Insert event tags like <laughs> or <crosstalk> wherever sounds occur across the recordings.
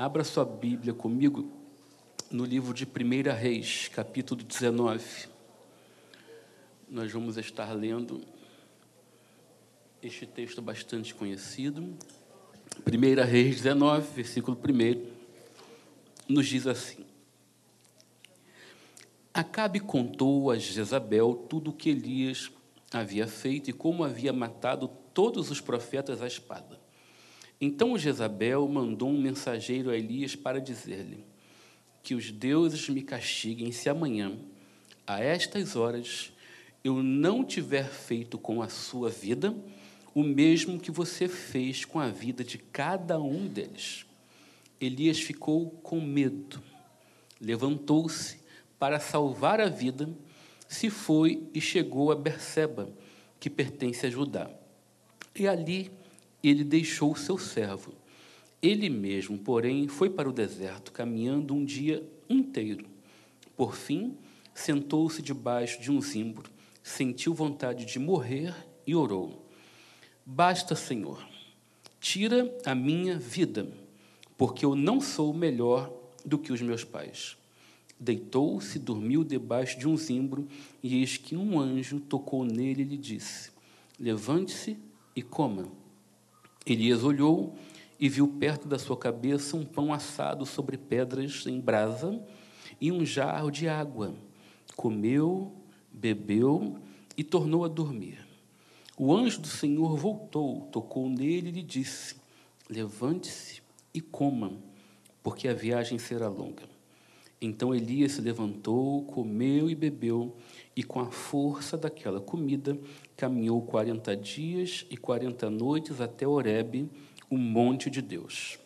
Abra sua Bíblia comigo no livro de 1 Reis, capítulo 19. Nós vamos estar lendo este texto bastante conhecido. 1 Reis 19, versículo 1, nos diz assim: Acabe contou a Jezabel tudo o que Elias havia feito e como havia matado todos os profetas à espada. Então Jezabel mandou um mensageiro a Elias para dizer-lhe: Que os deuses me castiguem se amanhã, a estas horas, eu não tiver feito com a sua vida o mesmo que você fez com a vida de cada um deles. Elias ficou com medo, levantou-se para salvar a vida, se foi e chegou a Berseba, que pertence a Judá. E ali ele deixou o seu servo. Ele mesmo, porém, foi para o deserto, caminhando um dia inteiro. Por fim, sentou-se debaixo de um zimbro, sentiu vontade de morrer e orou: Basta, Senhor, tira a minha vida, porque eu não sou melhor do que os meus pais. Deitou-se, dormiu debaixo de um zimbro, e eis que um anjo tocou nele e lhe disse: Levante-se e coma. Elias olhou e viu perto da sua cabeça um pão assado sobre pedras em brasa e um jarro de água. Comeu, bebeu e tornou a dormir. O anjo do Senhor voltou, tocou nele e lhe disse: Levante-se e coma, porque a viagem será longa. Então Elias se levantou, comeu e bebeu, e com a força daquela comida caminhou quarenta dias e quarenta noites até Horebe, o monte de Deus.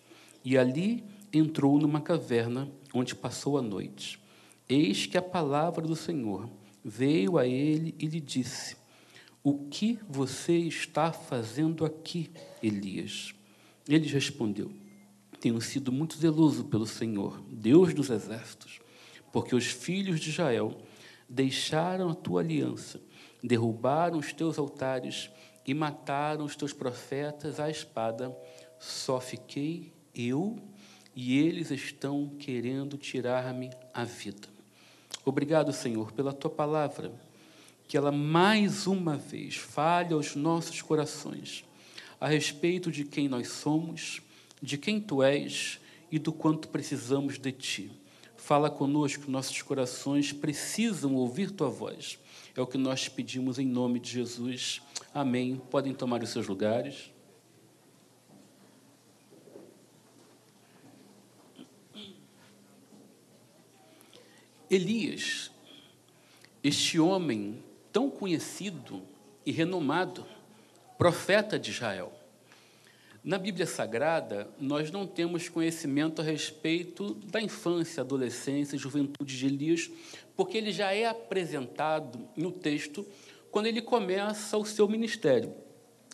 E ali entrou numa caverna, onde passou a noite. Eis que a palavra do Senhor veio a ele e lhe disse: O que você está fazendo aqui, Elias? Ele respondeu: tenho sido muito zeloso pelo Senhor, Deus dos exércitos, porque os filhos de Israel deixaram a tua aliança, derrubaram os teus altares e mataram os teus profetas à espada. Só fiquei eu e eles estão querendo tirar-me a vida. Obrigado, Senhor, pela tua palavra, que ela mais uma vez fale aos nossos corações a respeito de quem nós somos de quem tu és e do quanto precisamos de ti. Fala conosco, nossos corações precisam ouvir tua voz. É o que nós pedimos em nome de Jesus. Amém. Podem tomar os seus lugares. Elias, este homem tão conhecido e renomado, profeta de Israel, na Bíblia Sagrada, nós não temos conhecimento a respeito da infância, adolescência juventude de Elias, porque ele já é apresentado no texto quando ele começa o seu ministério.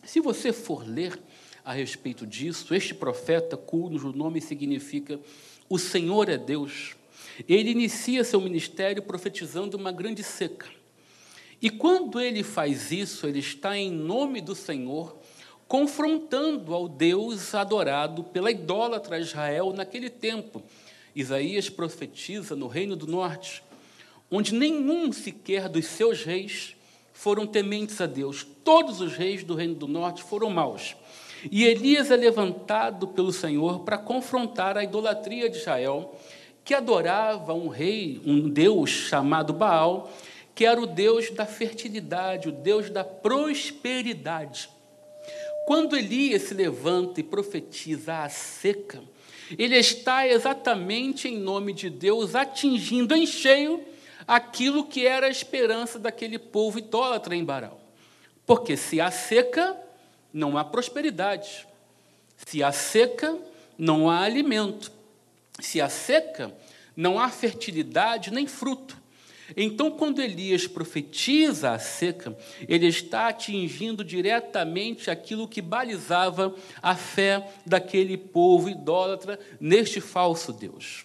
Se você for ler a respeito disso, este profeta, cujo nome significa o Senhor é Deus, ele inicia seu ministério profetizando uma grande seca. E quando ele faz isso, ele está em nome do Senhor confrontando ao Deus adorado pela idólatra Israel naquele tempo. Isaías profetiza no Reino do Norte, onde nenhum sequer dos seus reis foram tementes a Deus. Todos os reis do Reino do Norte foram maus. E Elias é levantado pelo Senhor para confrontar a idolatria de Israel, que adorava um rei, um Deus chamado Baal, que era o Deus da fertilidade, o Deus da prosperidade. Quando Elias se levanta e profetiza a seca, ele está exatamente em nome de Deus atingindo em cheio aquilo que era a esperança daquele povo idólatra em Baral. Porque se há seca, não há prosperidade. Se há seca, não há alimento. Se há seca, não há fertilidade nem fruto. Então, quando Elias profetiza a seca, ele está atingindo diretamente aquilo que balizava a fé daquele povo idólatra neste falso Deus.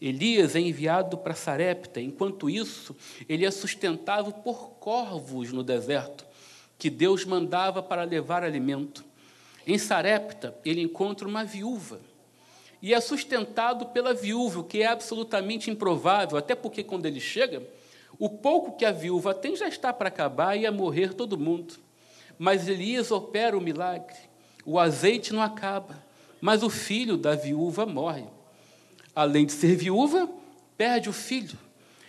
Elias é enviado para Sarepta, enquanto isso, ele é sustentado por corvos no deserto, que Deus mandava para levar alimento. Em Sarepta, ele encontra uma viúva. e é sustentado pela viúva, o que é absolutamente improvável, até porque quando ele chega, o pouco que a viúva tem já está para acabar e a morrer todo mundo. Mas Elias opera o milagre. O azeite não acaba, mas o filho da viúva morre. Além de ser viúva, perde o filho.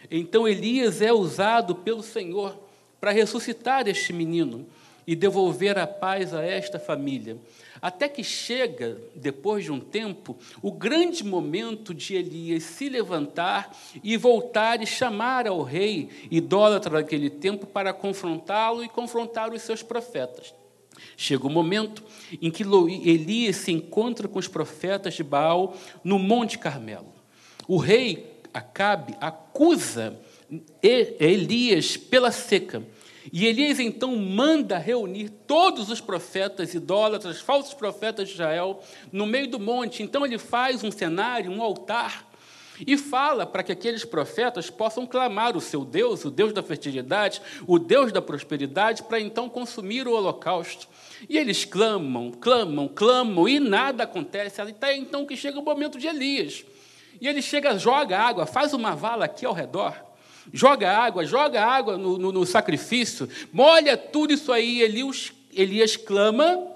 Então Elias é usado pelo Senhor para ressuscitar este menino e devolver a paz a esta família. Até que chega, depois de um tempo, o grande momento de Elias se levantar e voltar e chamar ao rei idólatra daquele tempo para confrontá-lo e confrontar os seus profetas. Chega o momento em que Elias se encontra com os profetas de Baal no Monte Carmelo. O rei Acabe acusa Elias pela seca. E Elias então manda reunir todos os profetas idólatras, falsos profetas de Israel, no meio do monte. Então ele faz um cenário, um altar, e fala para que aqueles profetas possam clamar o seu Deus, o Deus da fertilidade, o Deus da prosperidade, para então consumir o holocausto. E eles clamam, clamam, clamam, e nada acontece. Até então que chega o momento de Elias. E ele chega, joga água, faz uma vala aqui ao redor, joga água, joga água no, no, no sacrifício, molha tudo isso aí. Elias, Elias clama,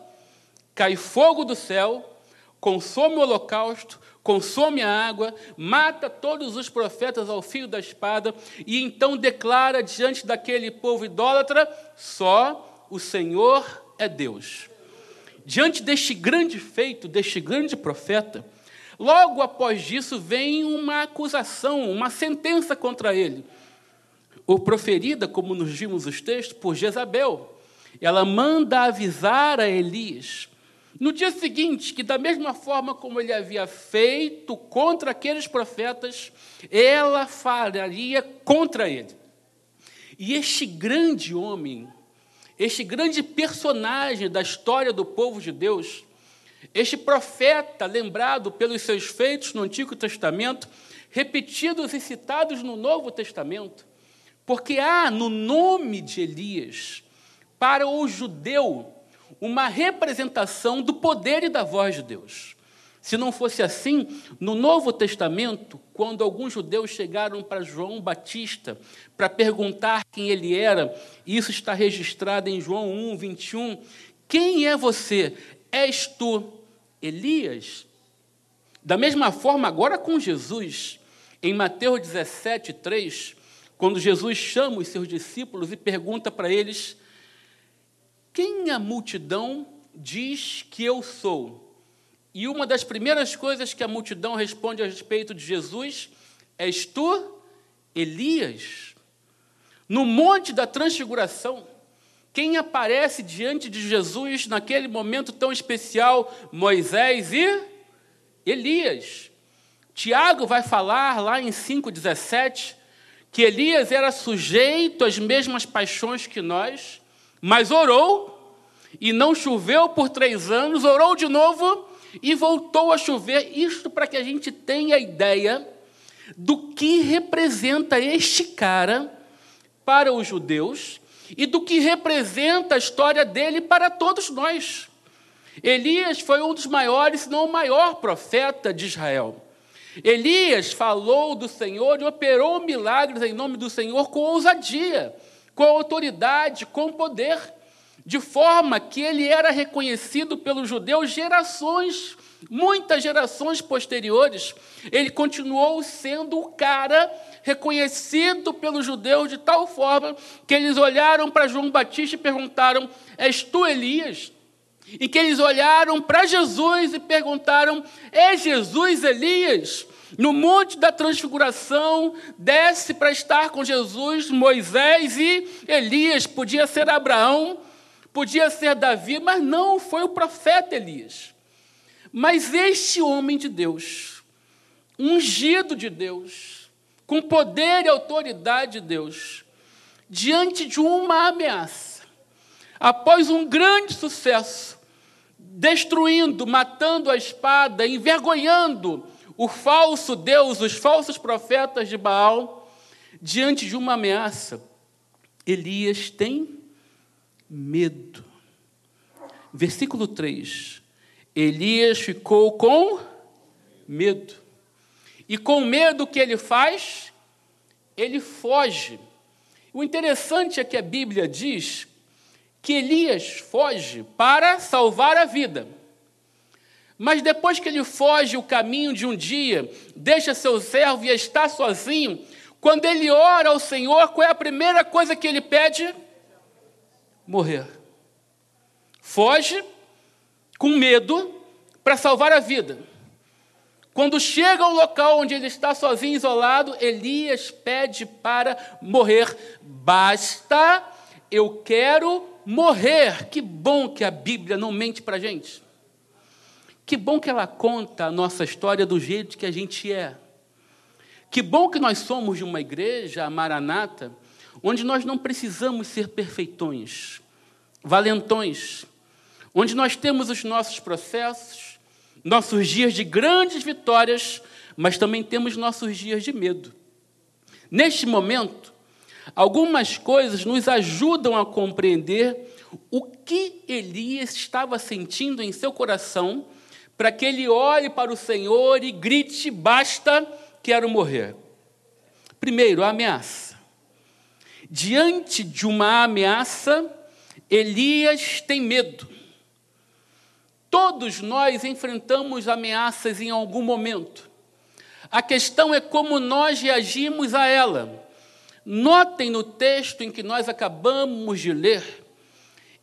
cai fogo do céu, consome o holocausto, consome a água, mata todos os profetas ao fio da espada, e então declara diante daquele povo idólatra: só o Senhor é Deus. Diante deste grande feito, deste grande profeta, Logo após isso vem uma acusação, uma sentença contra ele, ou proferida, como nos vimos os textos, por Jezabel. Ela manda avisar a Elias, no dia seguinte, que da mesma forma como ele havia feito contra aqueles profetas, ela faria contra ele. E este grande homem, este grande personagem da história do povo de Deus, este profeta, lembrado pelos seus feitos no Antigo Testamento, repetidos e citados no Novo Testamento, porque há no nome de Elias, para o judeu, uma representação do poder e da voz de Deus. Se não fosse assim, no Novo Testamento, quando alguns judeus chegaram para João Batista para perguntar quem ele era, isso está registrado em João 1, 21. Quem é você? És tu Elias? Da mesma forma, agora com Jesus, em Mateus 17, 3, quando Jesus chama os seus discípulos e pergunta para eles: Quem a multidão diz que eu sou? E uma das primeiras coisas que a multidão responde a respeito de Jesus És tu, Elias? No Monte da Transfiguração, quem aparece diante de Jesus naquele momento tão especial? Moisés e Elias. Tiago vai falar lá em 5,17 que Elias era sujeito às mesmas paixões que nós, mas orou e não choveu por três anos, orou de novo e voltou a chover. Isto para que a gente tenha ideia do que representa este cara para os judeus e do que representa a história dele para todos nós. Elias foi um dos maiores, se não o maior profeta de Israel. Elias falou do Senhor e operou milagres em nome do Senhor com ousadia, com autoridade, com poder, de forma que ele era reconhecido pelos judeus gerações, muitas gerações posteriores. Ele continuou sendo o cara reconhecido pelos judeus de tal forma que eles olharam para João Batista e perguntaram: És tu Elias? E que eles olharam para Jesus e perguntaram: É Jesus Elias? No Monte da Transfiguração, desce para estar com Jesus, Moisés e Elias. Podia ser Abraão, podia ser Davi, mas não foi o profeta Elias. Mas este homem de Deus, ungido de Deus, com poder e autoridade de Deus, diante de uma ameaça, após um grande sucesso, destruindo, matando a espada, envergonhando o falso Deus, os falsos profetas de Baal, diante de uma ameaça, Elias tem medo. Versículo 3: Elias ficou com Medo. E com medo o que ele faz? Ele foge. O interessante é que a Bíblia diz que Elias foge para salvar a vida. Mas depois que ele foge o caminho de um dia, deixa seu servo e está sozinho, quando ele ora ao Senhor, qual é a primeira coisa que ele pede? Morrer. Foge com medo para salvar a vida. Quando chega ao local onde ele está sozinho, isolado, Elias pede para morrer. Basta, eu quero morrer. Que bom que a Bíblia não mente para a gente. Que bom que ela conta a nossa história do jeito que a gente é. Que bom que nós somos de uma igreja, a Maranata, onde nós não precisamos ser perfeitões, valentões, onde nós temos os nossos processos, nossos dias de grandes vitórias, mas também temos nossos dias de medo. Neste momento, algumas coisas nos ajudam a compreender o que Elias estava sentindo em seu coração para que ele olhe para o Senhor e grite: basta, quero morrer. Primeiro, a ameaça. Diante de uma ameaça, Elias tem medo. Todos nós enfrentamos ameaças em algum momento. A questão é como nós reagimos a ela. Notem no texto em que nós acabamos de ler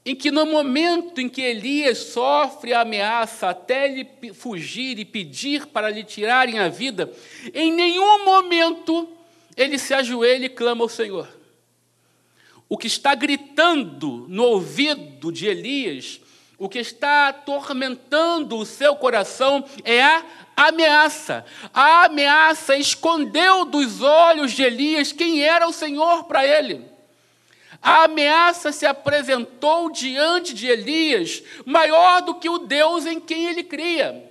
em que no momento em que Elias sofre a ameaça até ele fugir e pedir para lhe tirarem a vida, em nenhum momento ele se ajoelha e clama ao Senhor. O que está gritando no ouvido de Elias, o que está atormentando o seu coração é a ameaça. A ameaça escondeu dos olhos de Elias quem era o Senhor para ele. A ameaça se apresentou diante de Elias maior do que o Deus em quem ele cria.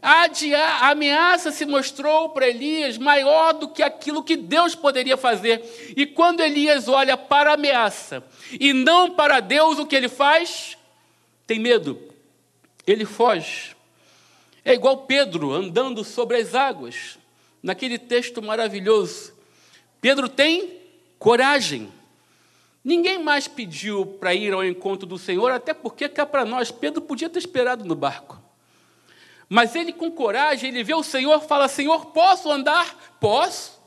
A, ameaça se mostrou para Elias maior do que aquilo que Deus poderia fazer. E quando Elias olha para a ameaça e não para Deus, o que ele faz? Tem medo. Ele foge. É igual Pedro andando sobre as águas, naquele texto maravilhoso. Pedro tem coragem. Ninguém mais pediu para ir ao encontro do Senhor, até porque cá para nós, Pedro podia ter esperado no barco. Mas ele, com coragem, ele vê o Senhor fala: Senhor, posso andar? Posso.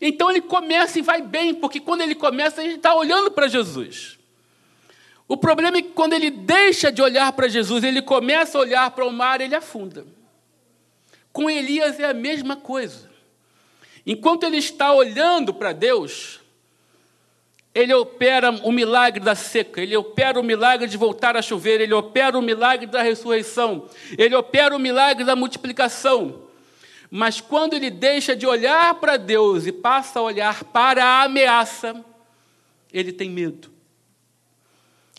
Então ele começa e vai bem, porque quando ele começa, ele está olhando para Jesus. O problema é que quando ele deixa de olhar para Jesus, ele começa a olhar para o mar, ele afunda. Com Elias é a mesma coisa. Enquanto ele está olhando para Deus, ele opera o milagre da seca, ele opera o milagre de voltar a chover, ele opera o milagre da ressurreição, ele opera o milagre da multiplicação. Mas quando ele deixa de olhar para Deus e passa a olhar para a ameaça, ele tem medo.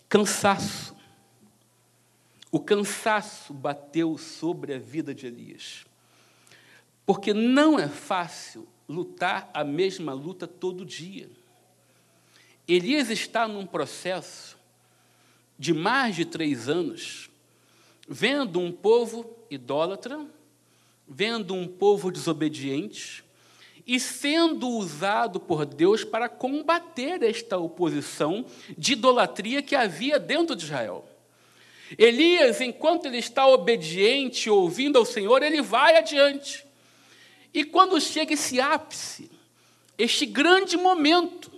Cansaço. O cansaço bateu sobre a vida de Elias. Porque não é fácil lutar a mesma luta todo dia. Elias está num processo de mais de três anos, vendo um povo idólatra, vendo um povo desobediente e sendo usado por Deus para combater esta oposição de idolatria que havia dentro de Israel. Elias, enquanto ele está obediente, ouvindo ao Senhor, ele vai adiante. E quando chega esse ápice, este grande momento,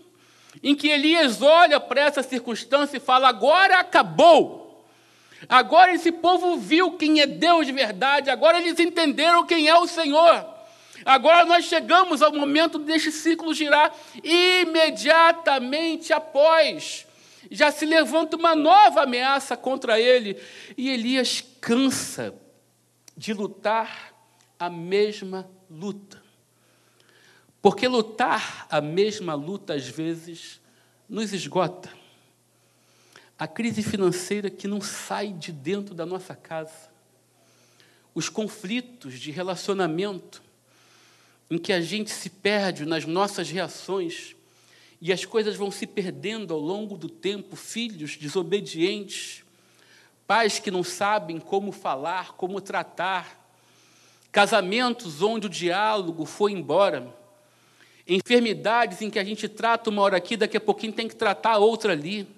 em que Elias olha para essa circunstância e fala: agora acabou. Agora esse povo viu quem é Deus de verdade, agora eles entenderam quem é o Senhor. Agora nós chegamos ao momento deste ciclo girar imediatamente após. Já se levanta uma nova ameaça contra ele, e Elias cansa de lutar a mesma luta. Porque lutar a mesma luta, às vezes, nos esgota. A crise financeira que não sai de dentro da nossa casa. Os conflitos de relacionamento, em que a gente se perde nas nossas reações e as coisas vão se perdendo ao longo do tempo filhos desobedientes, pais que não sabem como falar, como tratar, casamentos onde o diálogo foi embora, enfermidades em que a gente trata uma hora aqui, daqui a pouquinho tem que tratar outra ali,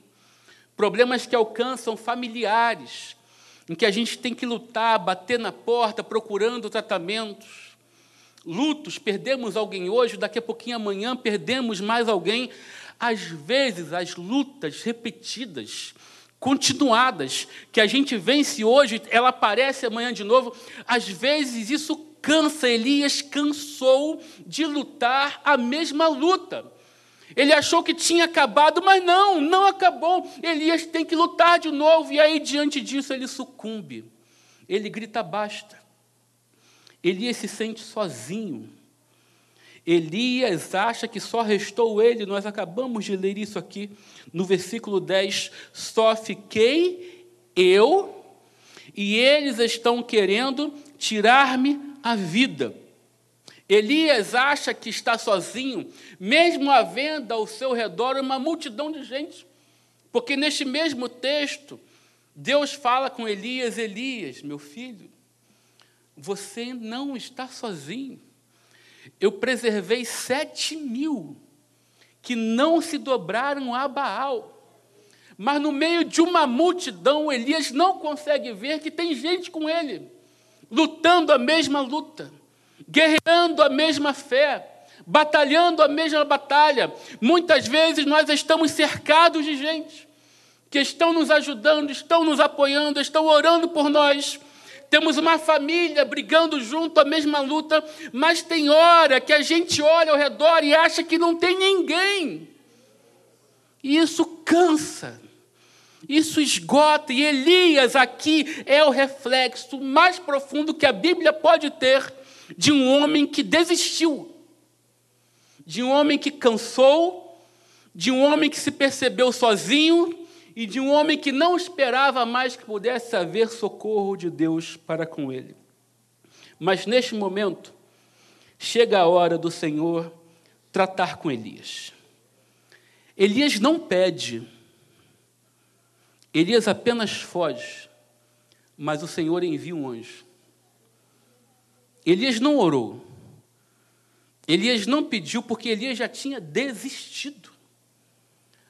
problemas que alcançam familiares, em que a gente tem que lutar, bater na porta, procurando tratamentos. Lutos, perdemos alguém hoje, daqui a pouquinho amanhã perdemos mais alguém. Às vezes, as lutas repetidas, continuadas, que a gente vence hoje, ela aparece amanhã de novo. Às vezes, isso cansa. Elias cansou de lutar a mesma luta. Ele achou que tinha acabado, mas não, não acabou. Elias tem que lutar de novo, e aí, diante disso, ele sucumbe. Ele grita basta. Elias se sente sozinho. Elias acha que só restou ele, nós acabamos de ler isso aqui no versículo 10. Só fiquei eu, e eles estão querendo tirar-me a vida. Elias acha que está sozinho, mesmo havendo ao seu redor uma multidão de gente. Porque neste mesmo texto, Deus fala com Elias: Elias, meu filho, você não está sozinho. Eu preservei sete mil que não se dobraram a Baal. Mas no meio de uma multidão, Elias não consegue ver que tem gente com ele, lutando a mesma luta guerreando a mesma fé, batalhando a mesma batalha. Muitas vezes nós estamos cercados de gente que estão nos ajudando, estão nos apoiando, estão orando por nós. Temos uma família brigando junto a mesma luta, mas tem hora que a gente olha ao redor e acha que não tem ninguém. E isso cansa. Isso esgota, e Elias aqui é o reflexo mais profundo que a Bíblia pode ter de um homem que desistiu, de um homem que cansou, de um homem que se percebeu sozinho e de um homem que não esperava mais que pudesse haver socorro de Deus para com ele. Mas neste momento, chega a hora do Senhor tratar com Elias. Elias não pede, Elias apenas foge, mas o Senhor envia um anjo. Elias não orou. Elias não pediu porque Elias já tinha desistido.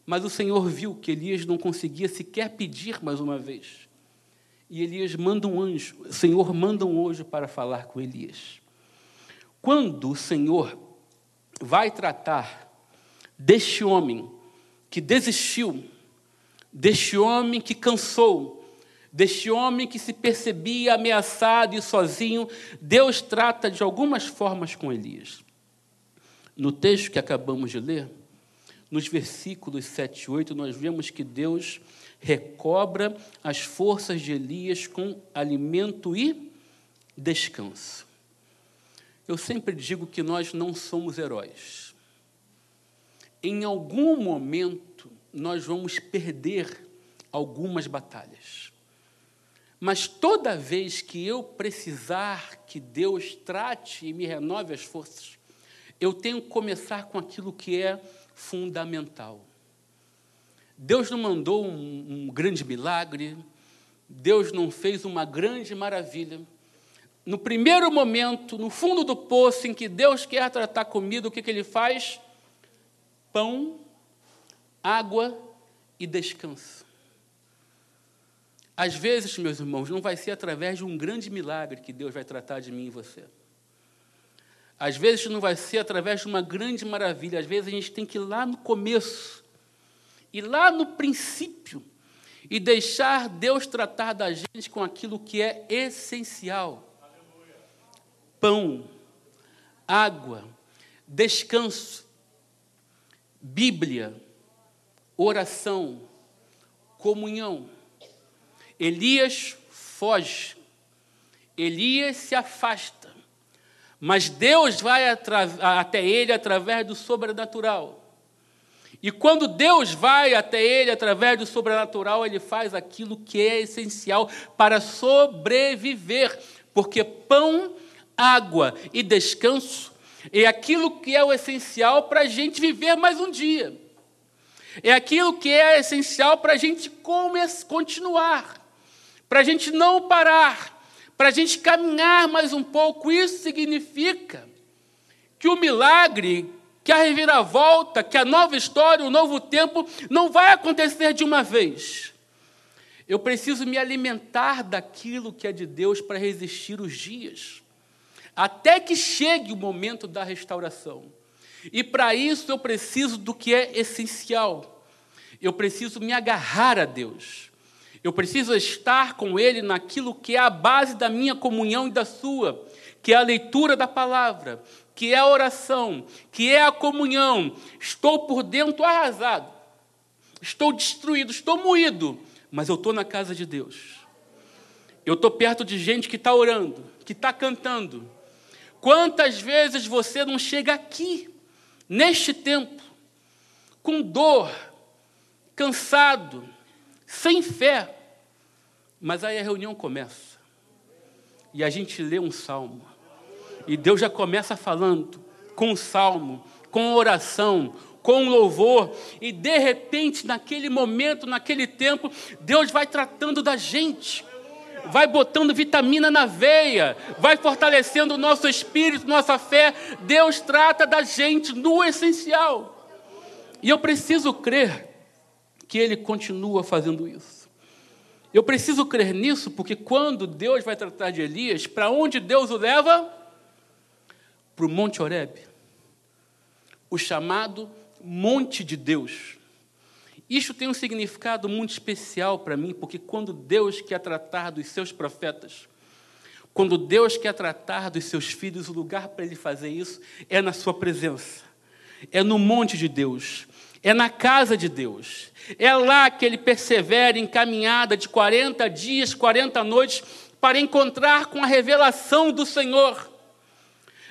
Mas o Senhor viu que Elias não conseguia sequer pedir mais uma vez. E Elias manda um anjo, o Senhor manda um anjo para falar com Elias. Quando o Senhor vai tratar deste homem que desistiu, deste homem que cansou, deste homem que se percebia ameaçado e sozinho, Deus trata de algumas formas com Elias. No texto que acabamos de ler, nos versículos 7 e 8, nós vemos que Deus recobra as forças de Elias com alimento e descanso. Eu sempre digo que nós não somos heróis. Em algum momento, nós vamos perder algumas batalhas. Mas toda vez que eu precisar que Deus trate e me renove as forças, eu tenho que começar com aquilo que é fundamental. Deus não mandou um, um grande milagre, Deus não fez uma grande maravilha. No primeiro momento, no fundo do poço em que Deus quer tratar comigo, o que, que Ele faz? Pão, água e descanso. Às vezes, meus irmãos, não vai ser através de um grande milagre que Deus vai tratar de mim e você. Às vezes não vai ser através de uma grande maravilha, às vezes a gente tem que ir lá no começo, ir lá no princípio, e deixar Deus tratar da gente com aquilo que é essencial: pão, água, descanso, Bíblia, oração, comunhão. Elias foge, Elias se afasta, mas Deus vai até ele através do sobrenatural. E quando Deus vai até ele através do sobrenatural, ele faz aquilo que é essencial para sobreviver, porque pão, água e descanso é aquilo que é o essencial para a gente viver mais um dia. É aquilo que é essencial para a gente continuar para a gente não parar, para a gente caminhar mais um pouco. Isso significa que o milagre, que a reviravolta, que a nova história, o novo tempo, não vai acontecer de uma vez. Eu preciso me alimentar daquilo que é de Deus para resistir os dias, até que chegue o momento da restauração. E para isso eu preciso do que é essencial. Eu preciso me agarrar a Deus. Eu preciso estar com Ele naquilo que é a base da minha comunhão e da sua, que é a leitura da palavra, que é a oração, que é a comunhão. Estou por dentro arrasado, estou destruído, estou moído, mas eu estou na casa de Deus. Eu estou perto de gente que está orando, que está cantando. Quantas vezes você não chega aqui, neste tempo, com dor, cansado, sem fé, mas aí a reunião começa, e a gente lê um salmo, e Deus já começa falando com o salmo, com oração, com louvor, e de repente, naquele momento, naquele tempo, Deus vai tratando da gente, vai botando vitamina na veia, vai fortalecendo o nosso espírito, nossa fé. Deus trata da gente no essencial. E eu preciso crer que Ele continua fazendo isso. Eu preciso crer nisso porque quando Deus vai tratar de Elias, para onde Deus o leva? Para o Monte Horeb, o chamado Monte de Deus. Isso tem um significado muito especial para mim, porque quando Deus quer tratar dos seus profetas, quando Deus quer tratar dos seus filhos, o lugar para ele fazer isso é na sua presença, é no monte de Deus, é na casa de Deus. É lá que ele persevera em caminhada de 40 dias, 40 noites, para encontrar com a revelação do Senhor.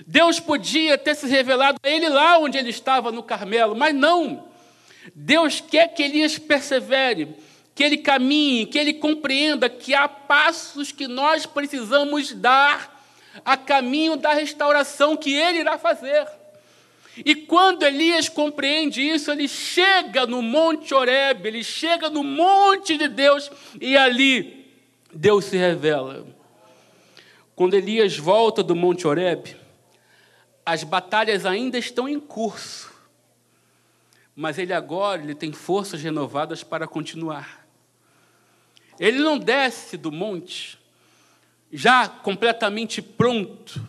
Deus podia ter se revelado a ele lá onde ele estava no Carmelo, mas não. Deus quer que Elias persevere, que ele caminhe, que ele compreenda que há passos que nós precisamos dar a caminho da restauração que ele irá fazer. E quando Elias compreende isso, ele chega no Monte Horebe, ele chega no monte de Deus e ali Deus se revela. Quando Elias volta do Monte Horebe, as batalhas ainda estão em curso, mas ele agora ele tem forças renovadas para continuar. Ele não desce do monte já completamente pronto,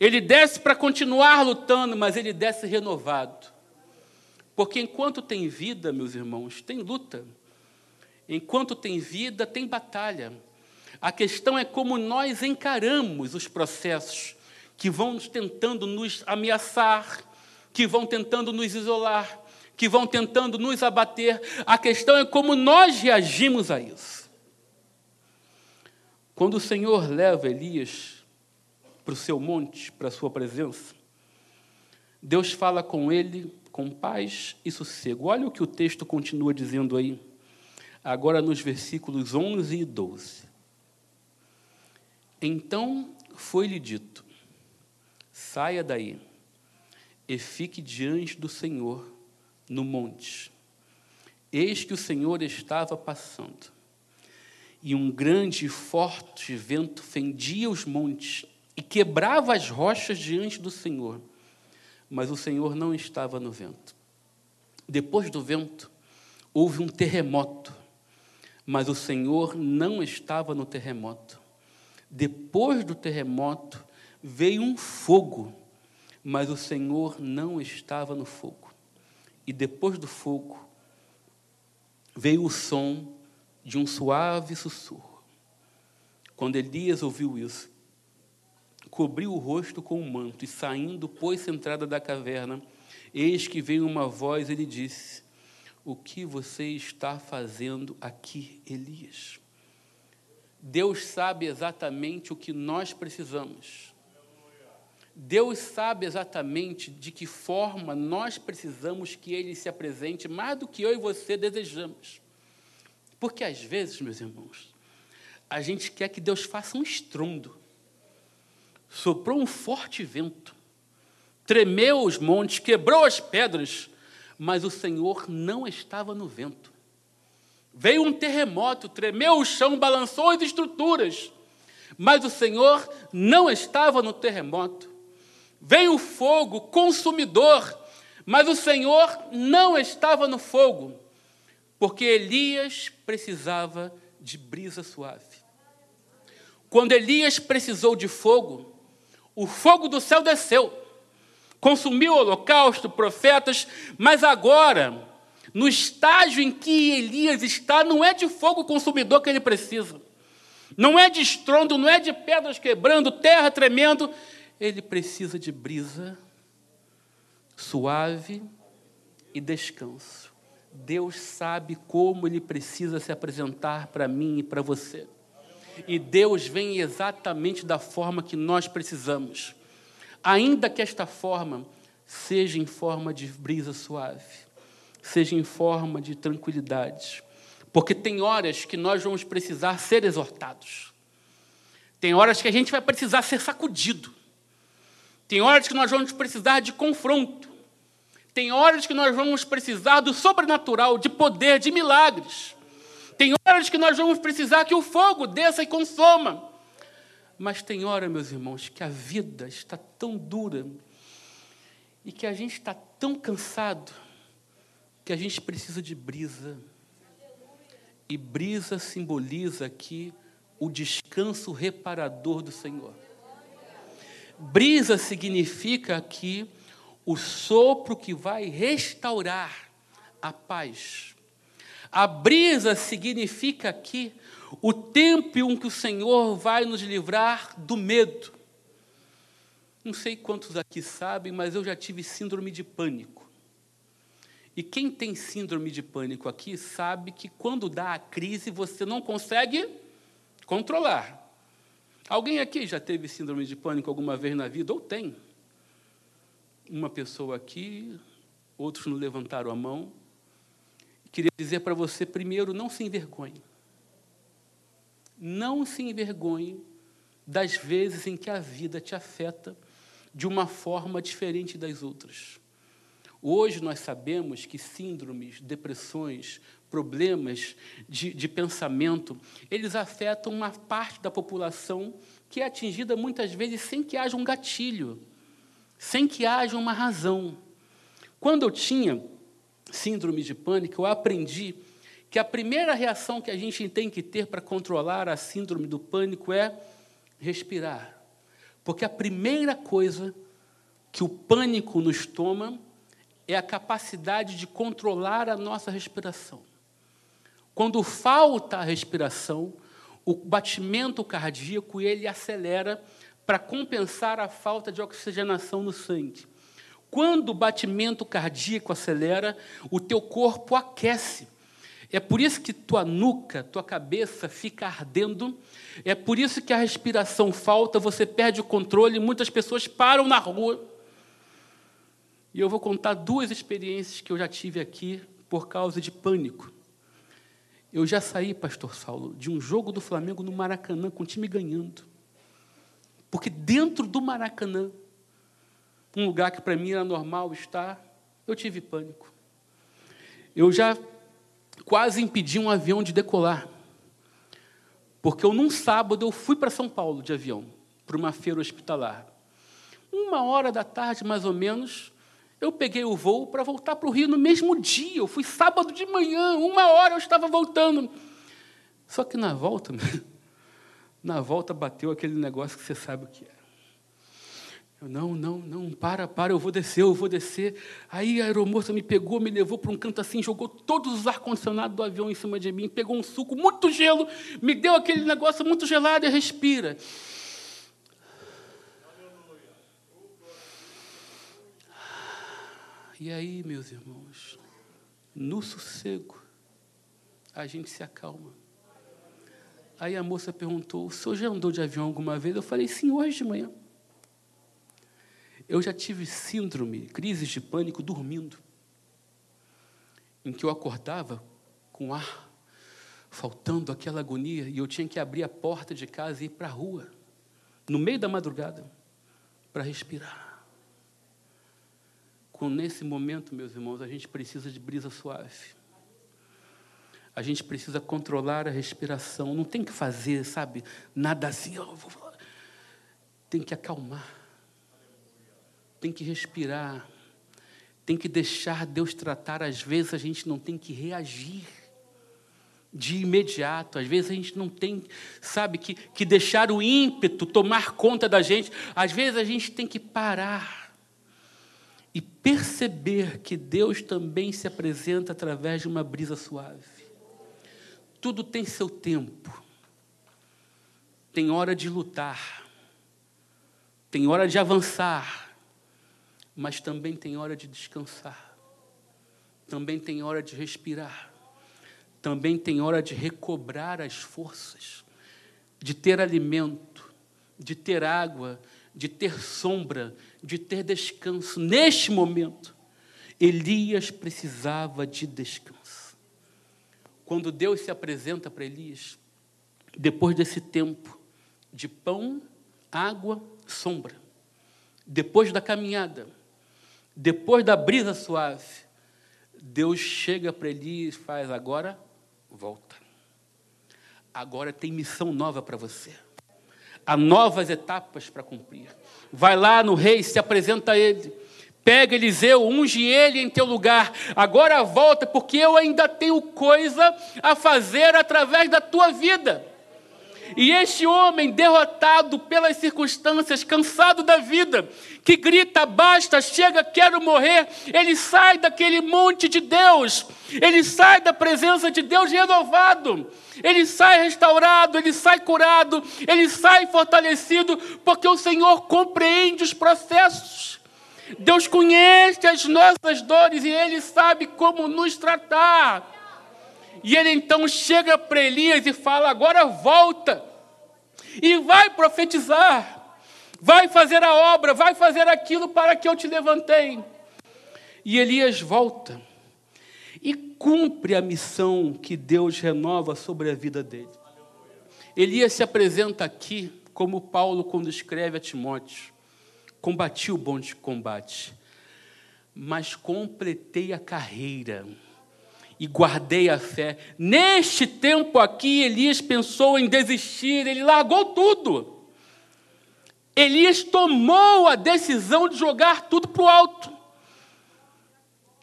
ele desce para continuar lutando, mas ele desce renovado. Porque enquanto tem vida, meus irmãos, tem luta. Enquanto tem vida, tem batalha. A questão é como nós encaramos os processos que vão tentando nos ameaçar, que vão tentando nos isolar, que vão tentando nos abater. A questão é como nós reagimos a isso. Quando o Senhor leva Elias para o seu monte, para a sua presença, Deus fala com ele com paz e sossego. Olha o que o texto continua dizendo aí, agora nos versículos 11 e 12. Então foi-lhe dito: saia daí e fique diante do Senhor no monte. Eis que o Senhor estava passando, e um grande e forte vento fendia os montes e quebrava as rochas diante do Senhor, mas o Senhor não estava no vento. Depois do vento, houve um terremoto, mas o Senhor não estava no terremoto. Depois do terremoto, veio um fogo, mas o Senhor não estava no fogo. E depois do fogo, veio o som de um suave sussurro. Quando Elias ouviu isso, cobriu o rosto com o um manto e saindo, pôs-se entrada da caverna. Eis que veio uma voz, ele disse: O que você está fazendo aqui, Elias? Deus sabe exatamente o que nós precisamos. Deus sabe exatamente de que forma nós precisamos que Ele se apresente, mais do que eu e você desejamos. Porque às vezes, meus irmãos, a gente quer que Deus faça um estrondo soprou um forte vento, tremeu os montes, quebrou as pedras, mas o Senhor não estava no vento. Veio um terremoto, tremeu o chão, balançou as estruturas, mas o Senhor não estava no terremoto. Veio o fogo consumidor, mas o Senhor não estava no fogo, porque Elias precisava de brisa suave. Quando Elias precisou de fogo, o fogo do céu desceu, consumiu o holocausto, profetas, mas agora, no estágio em que Elias está, não é de fogo consumidor que ele precisa, não é de estrondo, não é de pedras quebrando, terra tremendo, ele precisa de brisa suave e descanso. Deus sabe como ele precisa se apresentar para mim e para você. E Deus vem exatamente da forma que nós precisamos. Ainda que esta forma seja em forma de brisa suave, seja em forma de tranquilidade. Porque tem horas que nós vamos precisar ser exortados. Tem horas que a gente vai precisar ser sacudido. Tem horas que nós vamos precisar de confronto. Tem horas que nós vamos precisar do sobrenatural, de poder, de milagres. Tem horas que nós vamos precisar que o fogo desça e consoma. Mas tem hora, meus irmãos, que a vida está tão dura e que a gente está tão cansado que a gente precisa de brisa. E brisa simboliza aqui o descanso reparador do Senhor. Brisa significa aqui o sopro que vai restaurar a paz. A brisa significa aqui o tempo em que o Senhor vai nos livrar do medo. Não sei quantos aqui sabem, mas eu já tive síndrome de pânico. E quem tem síndrome de pânico aqui sabe que quando dá a crise você não consegue controlar. Alguém aqui já teve síndrome de pânico alguma vez na vida? Ou tem? Uma pessoa aqui, outros não levantaram a mão. Queria dizer para você, primeiro, não se envergonhe. Não se envergonhe das vezes em que a vida te afeta de uma forma diferente das outras. Hoje nós sabemos que síndromes, depressões, problemas de, de pensamento, eles afetam uma parte da população que é atingida muitas vezes sem que haja um gatilho, sem que haja uma razão. Quando eu tinha síndrome de pânico, eu aprendi que a primeira reação que a gente tem que ter para controlar a síndrome do pânico é respirar. Porque a primeira coisa que o pânico nos toma é a capacidade de controlar a nossa respiração. Quando falta a respiração, o batimento cardíaco ele acelera para compensar a falta de oxigenação no sangue. Quando o batimento cardíaco acelera, o teu corpo aquece. É por isso que tua nuca, tua cabeça fica ardendo. É por isso que a respiração falta, você perde o controle, muitas pessoas param na rua. E eu vou contar duas experiências que eu já tive aqui por causa de pânico. Eu já saí, pastor Saulo, de um jogo do Flamengo no Maracanã com o time ganhando. Porque dentro do Maracanã, um lugar que para mim era normal estar, eu tive pânico. Eu já quase impedi um avião de decolar. Porque eu, num sábado, eu fui para São Paulo de avião, para uma feira hospitalar. Uma hora da tarde, mais ou menos, eu peguei o voo para voltar para o Rio no mesmo dia. Eu fui sábado de manhã, uma hora eu estava voltando. Só que na volta, <laughs> na volta bateu aquele negócio que você sabe o que é. Eu, não, não, não, para, para, eu vou descer, eu vou descer. Aí a aeromoça me pegou, me levou para um canto assim, jogou todos os ar-condicionados do avião em cima de mim, pegou um suco, muito gelo, me deu aquele negócio muito gelado e respira. E aí, meus irmãos, no sossego, a gente se acalma. Aí a moça perguntou: o senhor já andou de avião alguma vez? Eu falei: sim, hoje de manhã. Eu já tive síndrome, crises de pânico dormindo, em que eu acordava com ar faltando aquela agonia e eu tinha que abrir a porta de casa e ir para a rua, no meio da madrugada, para respirar nesse momento, meus irmãos, a gente precisa de brisa suave. a gente precisa controlar a respiração. Não tem que fazer, sabe, nada assim. Tem que acalmar. Tem que respirar. Tem que deixar Deus tratar. Às vezes a gente não tem que reagir de imediato. Às vezes a gente não tem, sabe, que, que deixar o ímpeto tomar conta da gente. Às vezes a gente tem que parar e perceber que Deus também se apresenta através de uma brisa suave. Tudo tem seu tempo. Tem hora de lutar. Tem hora de avançar. Mas também tem hora de descansar. Também tem hora de respirar. Também tem hora de recobrar as forças, de ter alimento, de ter água, de ter sombra, de ter descanso. Neste momento, Elias precisava de descanso quando Deus se apresenta para Elias, depois desse tempo de pão, água, sombra, depois da caminhada, depois da brisa suave, Deus chega para Elias e faz: agora volta. Agora tem missão nova para você. Há novas etapas para cumprir. Vai lá no rei, se apresenta a ele. Pega Eliseu, unge ele em teu lugar. Agora volta, porque eu ainda tenho coisa a fazer através da tua vida. E este homem, derrotado pelas circunstâncias, cansado da vida, que grita, basta, chega, quero morrer, ele sai daquele monte de Deus, ele sai da presença de Deus renovado, ele sai restaurado, ele sai curado, ele sai fortalecido, porque o Senhor compreende os processos. Deus conhece as nossas dores e Ele sabe como nos tratar. E ele então chega para Elias e fala: agora volta e vai profetizar, vai fazer a obra, vai fazer aquilo para que eu te levantei. E Elias volta e cumpre a missão que Deus renova sobre a vida dele. Elias se apresenta aqui como Paulo quando escreve a Timóteo combati o bom de combate, mas completei a carreira e guardei a fé. Neste tempo aqui, Elias pensou em desistir, ele largou tudo. Elias tomou a decisão de jogar tudo para o alto.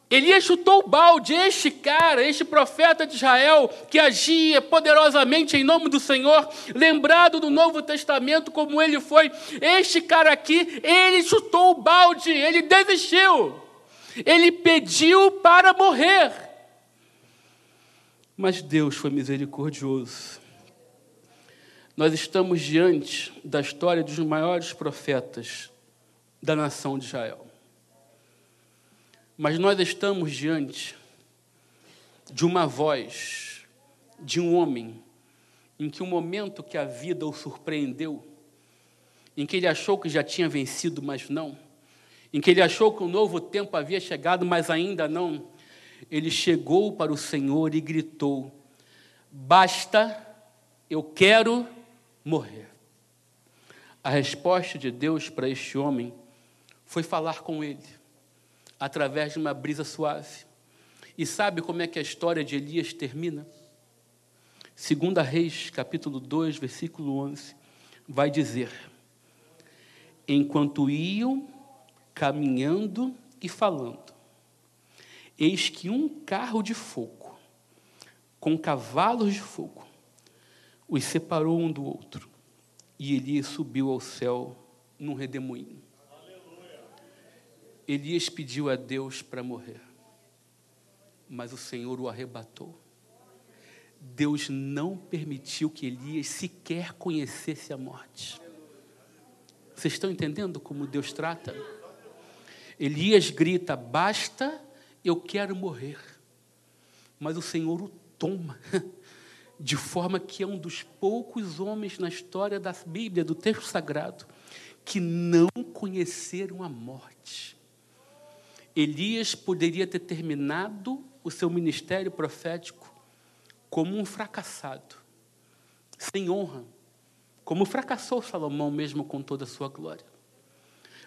Elias chutou o balde, este cara, este profeta de Israel, que agia poderosamente em nome do Senhor, lembrado do Novo Testamento como ele foi, este cara aqui, ele chutou o balde, ele desistiu, ele pediu para morrer. Mas Deus foi misericordioso. Nós estamos diante da história dos maiores profetas da nação de Israel. Mas nós estamos diante de uma voz, de um homem, em que o um momento que a vida o surpreendeu, em que ele achou que já tinha vencido, mas não, em que ele achou que um novo tempo havia chegado, mas ainda não, ele chegou para o Senhor e gritou: Basta, eu quero morrer. A resposta de Deus para este homem foi falar com ele através de uma brisa suave. E sabe como é que a história de Elias termina? Segunda Reis, capítulo 2, versículo 11, vai dizer: Enquanto iam caminhando e falando, eis que um carro de fogo, com cavalos de fogo, os separou um do outro, e Elias subiu ao céu num redemoinho. Elias pediu a Deus para morrer, mas o Senhor o arrebatou. Deus não permitiu que Elias sequer conhecesse a morte. Vocês estão entendendo como Deus trata? Elias grita: Basta, eu quero morrer. Mas o Senhor o toma, <laughs> de forma que é um dos poucos homens na história da Bíblia, do texto sagrado, que não conheceram a morte. Elias poderia ter terminado o seu ministério profético como um fracassado, sem honra, como fracassou Salomão mesmo com toda a sua glória.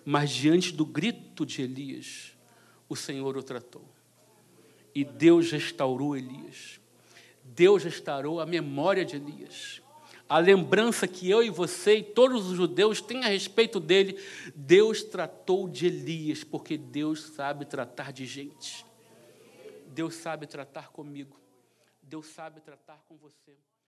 Mas diante do grito de Elias, o Senhor o tratou. E Deus restaurou Elias. Deus restaurou a memória de Elias. A lembrança que eu e você e todos os judeus têm a respeito dele, Deus tratou de Elias, porque Deus sabe tratar de gente. Deus sabe tratar comigo. Deus sabe tratar com você.